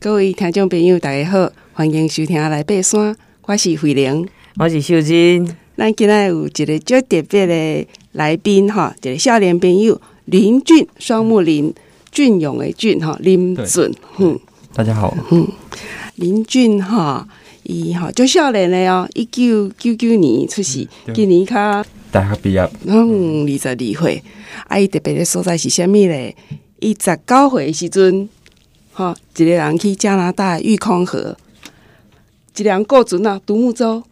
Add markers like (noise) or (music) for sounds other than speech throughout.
各位听众朋友，大家好，欢迎收听来爬山。我是慧玲，我是秀珍。咱今日有一个较特别的来宾哈，一个少年朋友林俊，双木林，俊勇的俊哈，林俊。嗯，大家好。嗯，林俊哈，伊哈就少年的哦，一九九九年出世，今年他大学毕业，嗯，二十二岁。啊，伊特别的所在是虾米咧？伊十九岁时阵，哈，一个人去加拿大玉空河，一个人过船啊，独木舟，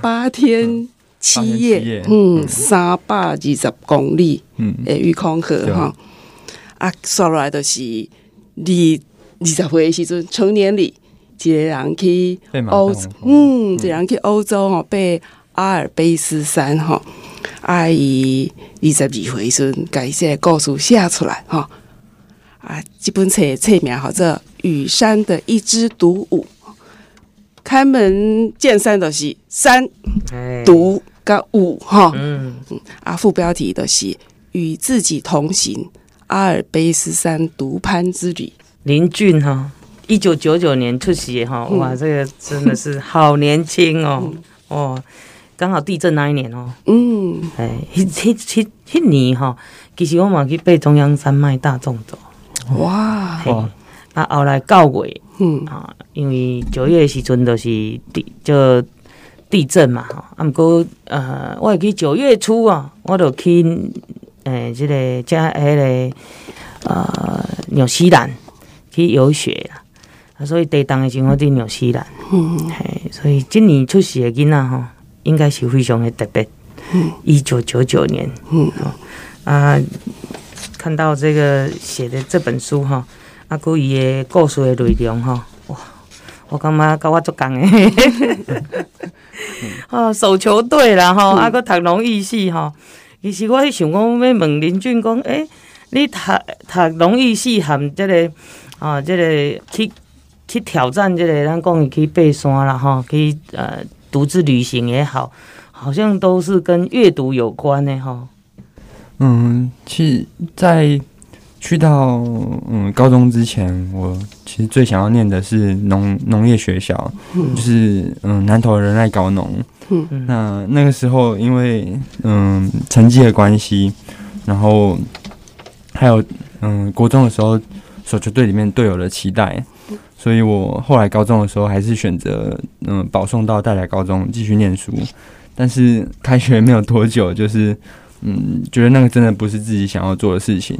八天七夜，嗯，三百二十公里，嗯，诶，玉空河哈，啊，说来都是二二十岁时阵，成年礼，一个人去欧，嗯，一个人去欧洲吼，被阿尔卑斯山哈，阿姨二十二岁时阵，把这些故事写出来哈。啊，这本册册名叫做《雨山的一枝独舞》，开门见山的是山独个舞哈，嗯。嗯，啊，副标题的是与自己同行阿尔卑斯山独攀之旅。林俊哈，一九九九年出席哈，哇，这个真的是好年轻哦，哦，刚好地震那一年哦，嗯，哎，迄迄迄迄年哈，其实我嘛去爬中央山脉大众走。哇！啊，后来九月，嗯。啊，因为九月的时阵就是地就地震嘛，啊，毋过呃，我会去九月初啊，我就去诶，这个加迄个呃，纽西兰去游学啦，啊，所以地震的时候我伫纽西兰，嗯，嘿，所以今年出世的囡仔吼，应该是非常的特别，嗯，一九九九年，嗯，啊。看到这个写的这本书哈，啊，故伊的故事的内容哈，哇，我感觉跟我做工的，(laughs) 哦，手球队啦吼，啊，佮读农艺系哈，其实我想讲要问林俊讲，诶、欸，你读读农艺系含这个啊，这个去去挑战这个，咱讲去爬山啦吼，去呃独自旅行也好，好像都是跟阅读有关的哈。嗯，其实，在去到嗯高中之前，我其实最想要念的是农农业学校，嗯、就是嗯南投人爱高农。嗯，那那个时候因为嗯成绩的关系，然后还有嗯国中的时候手球队里面队友的期待，所以我后来高中的时候还是选择嗯保送到大甲高中继续念书。但是开学没有多久，就是。嗯，觉得那个真的不是自己想要做的事情，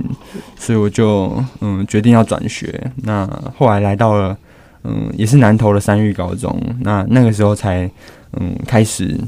所以我就嗯决定要转学。那后来来到了嗯也是南投的三育高中，那那个时候才嗯开始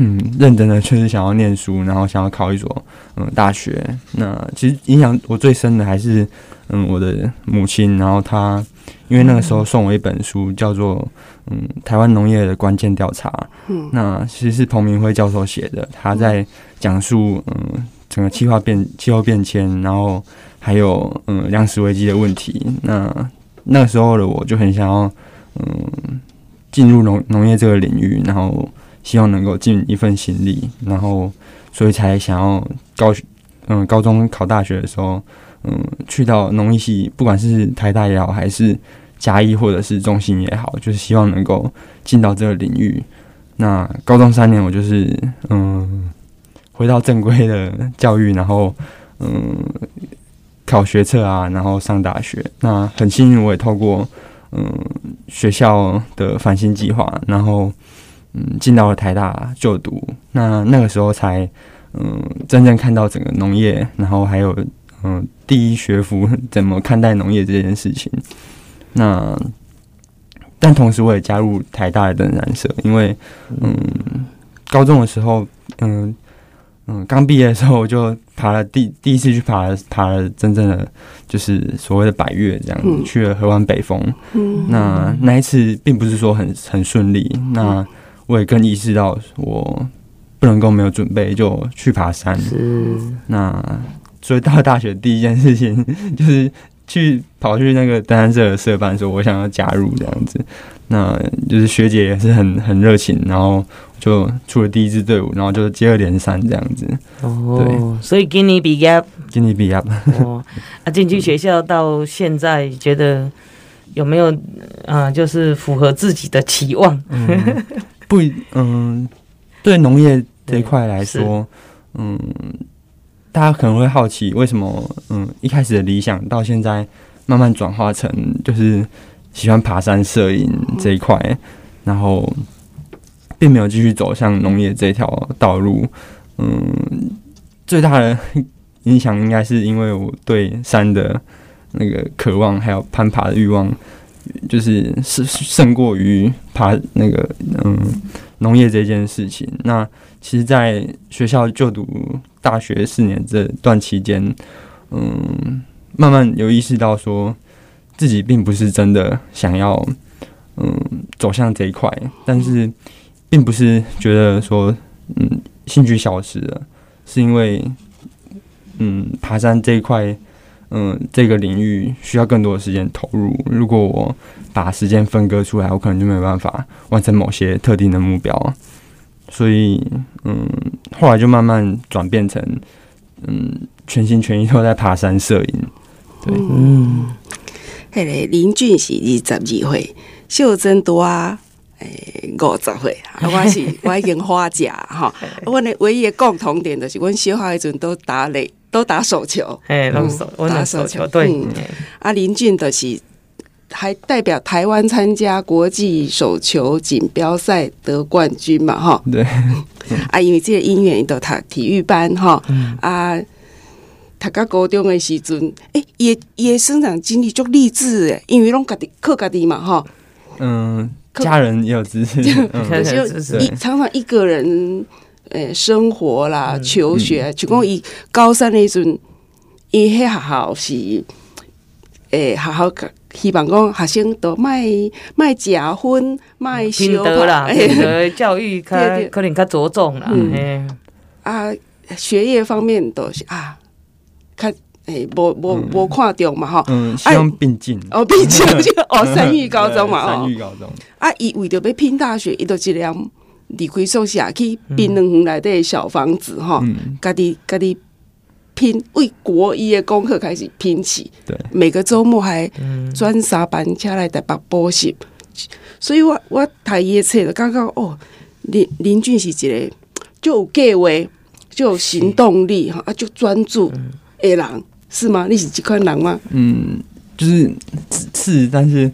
嗯认真的确实想要念书，然后想要考一所嗯大学。那其实影响我最深的还是嗯我的母亲，然后她因为那个时候送我一本书，叫做嗯台湾农业的关键调查。嗯，那其实是彭明辉教授写的，他在。讲述嗯整个气化变气候变迁，然后还有嗯粮食危机的问题。那那个时候的我就很想要嗯进入农农业这个领域，然后希望能够尽一份心力，然后所以才想要高嗯高中考大学的时候嗯去到农艺系，不管是台大也好，还是嘉义或者是中兴也好，就是希望能够进到这个领域。那高中三年我就是嗯。回到正规的教育，然后嗯考学测啊，然后上大学。那很幸运，我也透过嗯学校的繁星计划，然后嗯进到了台大就读。那那个时候才嗯真正看到整个农业，然后还有嗯第一学府怎么看待农业这件事情。那但同时我也加入台大的登山社，因为嗯高中的时候嗯。嗯，刚毕业的时候我就爬了第第一次去爬了爬了真正的就是所谓的百越这样子，嗯、去了河湾北峰。嗯，那那一次并不是说很很顺利，嗯、那我也更意识到我不能够没有准备就去爬山。是，那所以到了大学第一件事情就是去跑去那个登山社的社办说，我想要加入这样子。那就是学姐也是很很热情，然后就出了第一支队伍，然后就接二连三这样子。哦，对，所以今年毕业，今年毕业。哦，啊，进去学校到现在，觉得有没有啊、呃，就是符合自己的期望？(laughs) 嗯、不，嗯，对农业这一块来说，嗯，大家可能会好奇，为什么嗯一开始的理想到现在慢慢转化成就是喜欢爬山摄影这一块，嗯、然后并没有继续走向农业这条道路。嗯，最大的 (laughs) 影响应该是因为我对山的那个渴望，还有攀爬的欲望，就是是胜过于爬那个嗯农业这件事情。那其实，在学校就读大学四年这段期间，嗯，慢慢有意识到说自己并不是真的想要嗯走向这一块，但是并不是觉得说嗯兴趣消失了，是因为嗯爬山这一块。嗯，这个领域需要更多的时间投入。如果我把时间分割出来，我可能就没有办法完成某些特定的目标。所以，嗯，后来就慢慢转变成，嗯，全心全意都在爬山摄影。对，嗯，嘿嘞，林俊是二十二岁，秀珍多啊，诶，五十岁。啊我是我已经花甲哈，(laughs) 我的唯一的共同点就是，我小学时阵都打垒。都打手球，哎，拢手，我打手球，对。阿林俊的是还代表台湾参加国际手球锦标赛得冠军嘛？哈，对。(laughs) 啊，因为这个因缘，都他体育班哈。啊，读到高中的时阵，哎，也也生长经历足励志诶，因为拢家己靠家己嘛，哈。嗯，(laughs) 家人也有支持，就一常常一个人。诶、欸，生活啦，求学，就讲伊高三那阵，伊迄学校是，诶、欸，学校希望讲学生都卖卖假婚，卖小品德啦，(laughs) 品德教育较可能较着重啦。嗯，啊，学业方面都是啊，较诶，无无无看重嘛，吼。嗯，希望并进。哦，并进 (laughs) 哦，三育高中嘛，(laughs) 三育高中。啊，伊为着要拼大学，伊都尽量。离开宿舍去槟榔园内底小房子哈，家己家己拼为国一的功课开始拼起，对，每个周末还转三班车来台北补习，所以我我睇伊的册就感觉哦，林林俊是一个就有计划，就有行动力哈，啊就专注的人是吗？你是这款人吗？嗯，就是是，但是。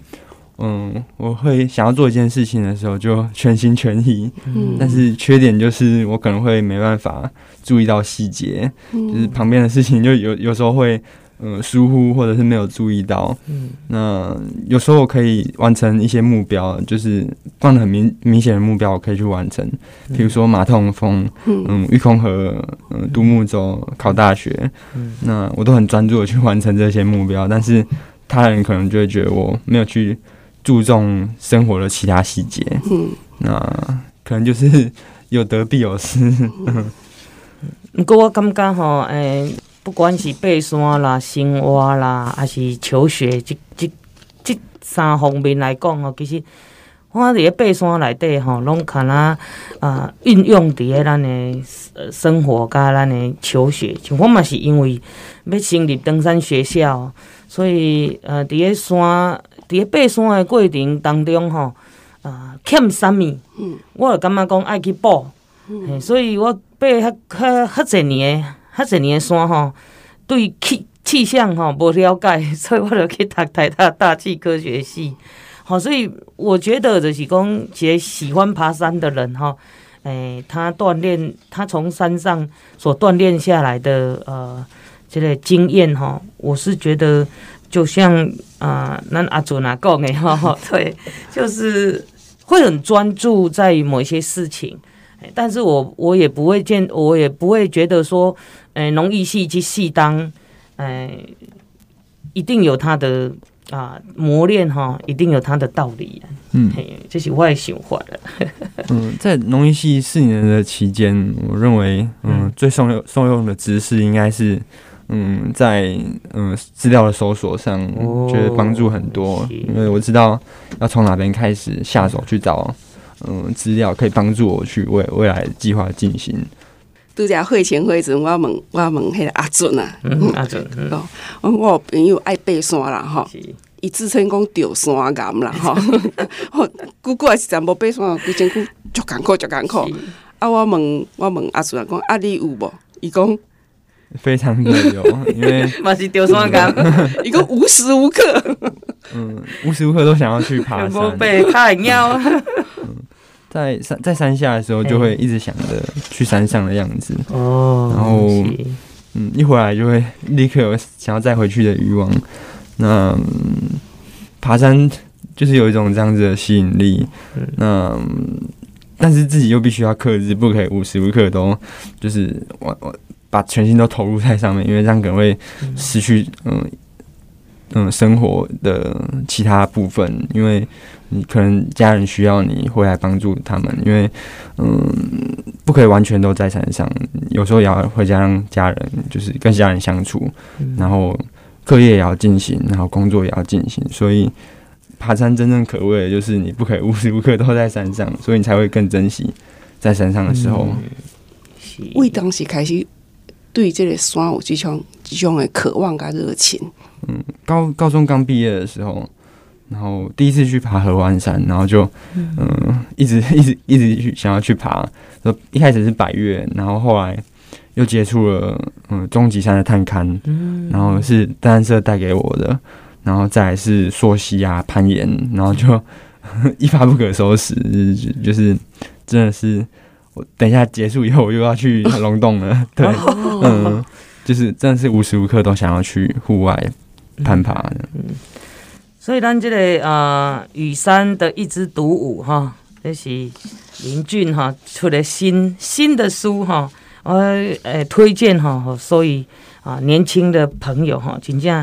嗯，我会想要做一件事情的时候，就全心全意。嗯，但是缺点就是我可能会没办法注意到细节，嗯、就是旁边的事情就有有时候会嗯疏忽，或者是没有注意到。嗯，那有时候我可以完成一些目标，就是放得很明明显的目标，我可以去完成。比如说马特洪峰，嗯，玉空河，嗯，独木舟，考大学，嗯，那我都很专注的去完成这些目标。但是他人可能就会觉得我没有去。注重生活的其他细节，嗯，那可能就是 (laughs) 有得必有失。(laughs) 不过我感觉吼，诶，不管是爬山啦、生活啦，还是求学，这、这、这三方面来讲吼，其实我伫咧爬山内底吼，拢看啊啊运用伫咧咱的生活甲咱的求学。像我嘛是因为要成立登山学校，所以呃，伫咧山。伫咧爬山的过程当中，吼，啊，欠啥物，我就感觉讲爱去补，嗯、所以我爬遐遐遐侪年诶，遐侪年诶山吼，对气气象吼无了解，(laughs) 所以我就去读台大大气科学系，好，所以我觉得就是讲，一个喜欢爬山的人吼，诶、欸，他锻炼，他从山上所锻炼下来的呃，这个经验吼，我是觉得。就像啊，那、呃、阿祖那讲的哈，(laughs) 对，就是会很专注在于某一些事情，但是我我也不会见，我也不会觉得说，诶、呃，农艺系去系当，哎、呃，一定有他的啊、呃、磨练哈，一定有他的道理，嗯，这是我的想法的。(laughs) 嗯，在农艺系四年的期间，我认为，嗯，最受用受用的知识应该是。嗯，在嗯资料的搜索上，觉得帮助很多，哦、因为我知道要从哪边开始下手去找嗯资料，可以帮助我去为未来计划进行。拄只会前会阵，我问我问迄个阿准啊，嗯、阿准，嗯、我我朋友爱爬山啦，吼。伊自称讲掉山岩啦，吼，(laughs) 姑姑也是全部爬山，规身躯足艰苦，足艰苦。啊，我问我问阿叔讲，啊，你有无？伊讲非常的有，(laughs) 因为嘛是掉山岩，(laughs) 伊讲无时无刻，嗯，无时无刻都想要去爬山，被太鸟。在山在山下的时候，就会一直想着去山上的样子。哦，然后嗯，一回来就会立刻有想要再回去的欲望。那、嗯、爬山就是有一种这样子的吸引力，那、嗯、但是自己又必须要克制，不可以无时无刻都就是我我把全心都投入在上面，因为这样可能会失去嗯嗯生活的其他部分，因为你可能家人需要你回来帮助他们，因为嗯不可以完全都在山上，有时候也要回家让家人就是跟家人相处，然后。课业也要进行，然后工作也要进行，所以爬山真正可贵的就是你不可以无时无刻都在山上，所以你才会更珍惜在山上的时候。为、嗯、当时开始对这个山有这种这种的渴望跟热情。嗯，高高中刚毕业的时候，然后第一次去爬合欢山，然后就嗯、呃、一直一直一直去想要去爬。说一开始是百越，然后后来。又接触了嗯终极山的探勘，嗯，然后是登山社带给我的，然后再来是溯溪啊攀岩，然后就 (laughs) 一发不可收拾，就是真的是我等一下结束以后我又要去 (laughs) 龙洞了，对，嗯，就是真的是无时无刻都想要去户外攀爬的，嗯，所以咱这个呃雨山的一枝独舞哈，这是林俊哈出的新新的书哈。我诶、欸、推荐哈，所以啊年轻的朋友哈，真正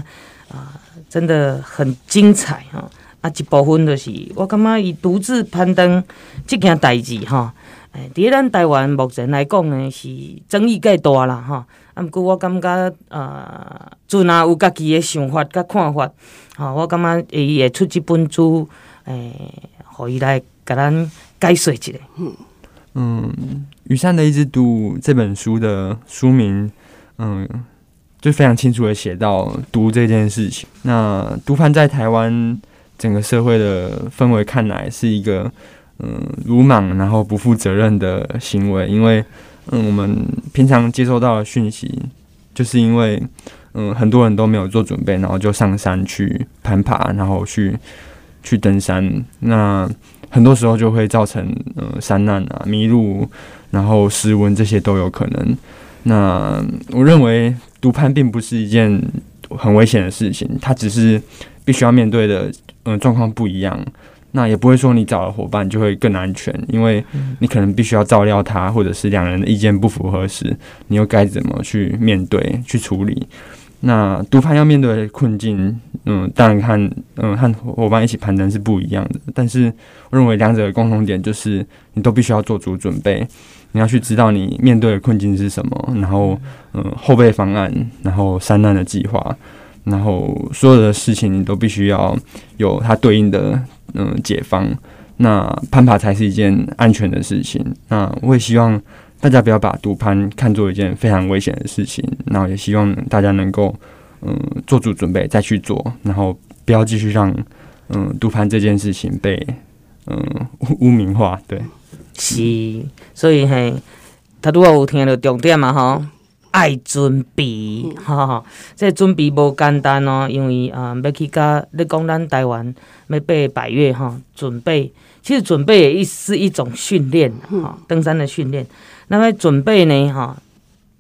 啊真的很精彩哈。啊一部分就是我感觉伊独自攀登这件代志哈，诶，伫咱台湾目前来讲呢是争议较大啦哈。啊，毋过我感觉啊，阵啊有家己的想法甲看法，吼，我感觉伊会出这本书，诶、欸，互伊来甲咱解说一下。嗯。雨山的一直读这本书的书名，嗯，就非常清楚的写到读这件事情。那独攀在台湾整个社会的氛围看来是一个嗯鲁莽然后不负责任的行为，因为嗯我们平常接收到的讯息，就是因为嗯很多人都没有做准备，然后就上山去攀爬，然后去去登山，那。很多时候就会造成嗯山难啊、迷路，然后失温这些都有可能。那我认为独攀并不是一件很危险的事情，它只是必须要面对的嗯状况不一样。那也不会说你找了伙伴就会更安全，因为你可能必须要照料他，或者是两人的意见不符合时，你又该怎么去面对、去处理？那独攀要面对的困境，嗯，当然看嗯和伙伴一起攀登是不一样的。但是我认为两者的共同点就是，你都必须要做足准备，你要去知道你面对的困境是什么，然后嗯后备方案，然后三难的计划，然后所有的事情你都必须要有它对应的嗯解方。那攀爬才是一件安全的事情。那我也希望。大家不要把独攀看作一件非常危险的事情，然后也希望大家能够嗯做足准备再去做，然后不要继续让嗯独攀这件事情被嗯污名化。对，是，所以嘿，他都有听到重点嘛吼，爱准备，哈哈，这准备无简单哦，因为啊要去甲你讲咱台湾要爬百岳哈，准备其实准备也是一种训练哈，登山的训练。那么准备呢？哈，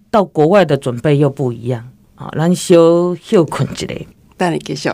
到国外的准备又不一样啊。咱小休困一下，等你继续。